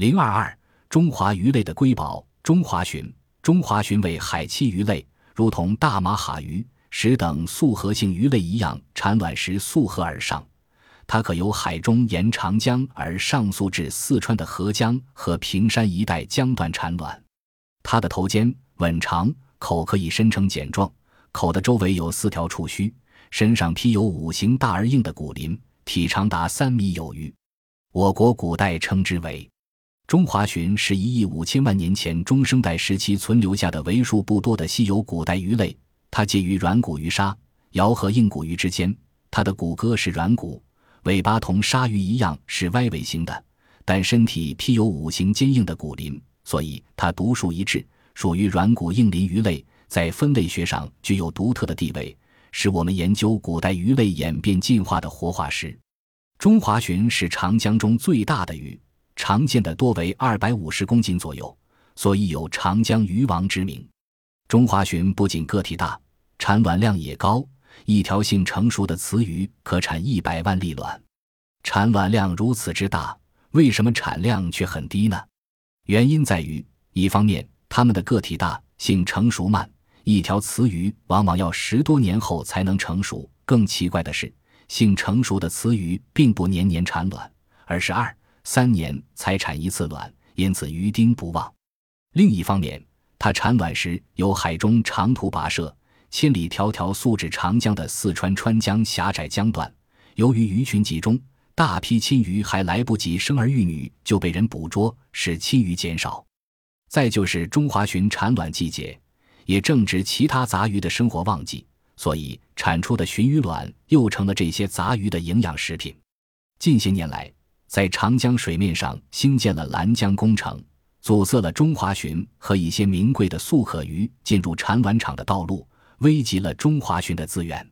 零二二，中华鱼类的瑰宝——中华鲟。中华鲟为海栖鱼类，如同大马哈鱼、石等素合性鱼类一样，产卵时溯河而上。它可由海中沿长江而上溯至四川的合江和平山一带江段产卵。它的头尖吻长，口可以伸成茧状，口的周围有四条触须，身上披有五形大而硬的骨鳞，体长达三米有余。我国古代称之为。中华鲟是一亿五千万年前中生代时期存留下的为数不多的稀有古代鱼类。它介于软骨鱼鲨、鳐和硬骨鱼之间。它的骨骼是软骨，尾巴同鲨鱼一样是歪尾形的，但身体披有五形坚硬的骨鳞，所以它独树一帜，属于软骨硬鳞鱼类，在分类学上具有独特的地位，是我们研究古代鱼类演变进化的活化石。中华鲟是长江中最大的鱼。常见的多为二百五十公斤左右，所以有“长江鱼王”之名。中华鲟不仅个体大，产卵量也高，一条性成熟的雌鱼可产一百万粒卵。产卵量如此之大，为什么产量却很低呢？原因在于，一方面它们的个体大，性成熟慢，一条雌鱼往往要十多年后才能成熟。更奇怪的是，性成熟的雌鱼并不年年产卵，而是二。三年才产一次卵，因此鱼丁不旺。另一方面，它产卵时由海中长途跋涉，千里迢迢溯至长江的四川川江狭窄江段。由于鱼群集中，大批亲鱼还来不及生儿育女就被人捕捉，使亲鱼减少。再就是中华鲟产卵季节，也正值其他杂鱼的生活旺季，所以产出的鲟鱼卵又成了这些杂鱼的营养食品。近些年来，在长江水面上兴建了拦江工程，阻塞了中华鲟和一些名贵的素壳鱼进入产卵场的道路，危及了中华鲟的资源。